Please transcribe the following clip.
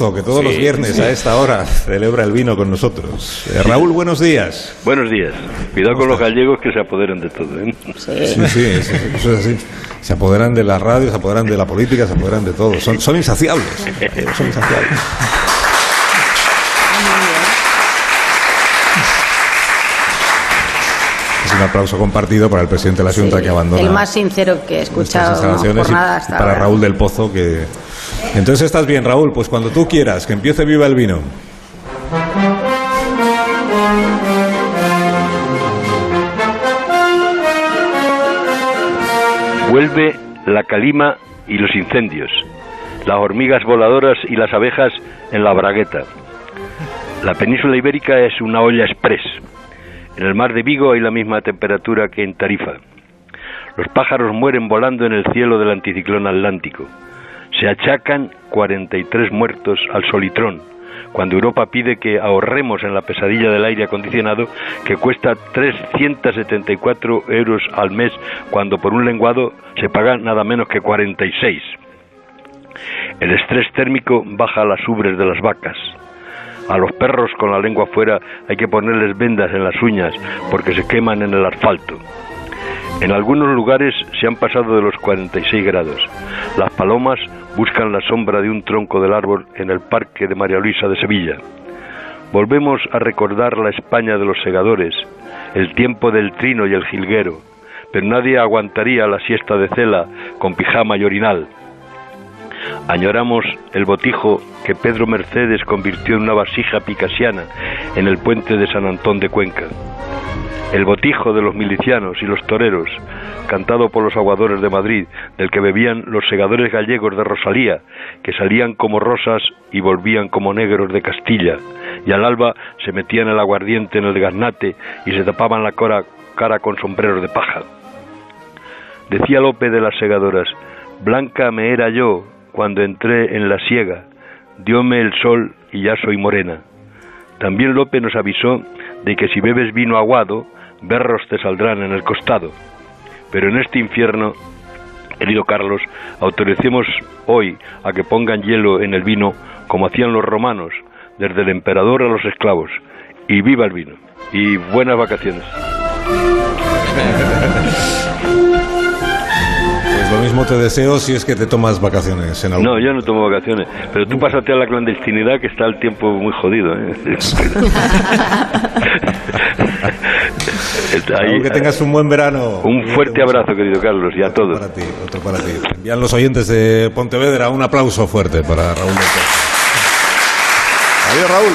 que todos los viernes a esta hora celebra el vino con nosotros. Eh, Raúl, buenos días. Buenos días. Cuidado con los gallegos que se apoderan de todo. ¿eh? Sí, sí, eso, eso es así. Se apoderan de la radio, se apoderan de la política, se apoderan de todo. Son, son insaciables. Son insaciables. Es un aplauso compartido para el presidente de la Junta Sí, que abandona El más sincero que he escuchado y jornada hasta para ahora. Raúl del Pozo que... Entonces estás bien, Raúl, pues cuando tú quieras, que empiece viva el vino. Vuelve la calima y los incendios, las hormigas voladoras y las abejas en la bragueta. La península ibérica es una olla express. En el mar de Vigo hay la misma temperatura que en Tarifa. Los pájaros mueren volando en el cielo del anticiclón atlántico. Se achacan 43 muertos al solitrón, cuando Europa pide que ahorremos en la pesadilla del aire acondicionado que cuesta 374 euros al mes, cuando por un lenguado se paga nada menos que 46. El estrés térmico baja las ubres de las vacas. A los perros con la lengua fuera hay que ponerles vendas en las uñas porque se queman en el asfalto. En algunos lugares se han pasado de los 46 grados. Las palomas buscan la sombra de un tronco del árbol en el parque de María Luisa de Sevilla. Volvemos a recordar la España de los segadores, el tiempo del trino y el jilguero, pero nadie aguantaría la siesta de cela con pijama y orinal. Añoramos el botijo que Pedro Mercedes convirtió en una vasija picasiana en el puente de San Antón de Cuenca. El botijo de los milicianos y los toreros, cantado por los aguadores de Madrid, del que bebían los segadores gallegos de Rosalía, que salían como rosas y volvían como negros de Castilla, y al alba se metían el aguardiente en el garnate y se tapaban la cora- cara con sombreros de paja. Decía Lope de las segadoras, blanca me era yo cuando entré en la siega, diome el sol y ya soy morena. También Lope nos avisó de que si bebes vino aguado, berros te saldrán en el costado. Pero en este infierno, querido Carlos, autoricemos hoy a que pongan hielo en el vino como hacían los romanos, desde el emperador a los esclavos. Y viva el vino. Y buenas vacaciones. Pues lo mismo te deseo si es que te tomas vacaciones en algún No, yo no tomo vacaciones. Pero tú pásate a la clandestinidad que está el tiempo muy jodido. ¿eh? Ahí- Raúl, que tengas un buen verano. un fuerte abrazo, querido Carlos, y a todos. Para ti, otro para ti. Envían los oyentes de Pontevedra un aplauso fuerte para Raúl. Adiós, Raúl.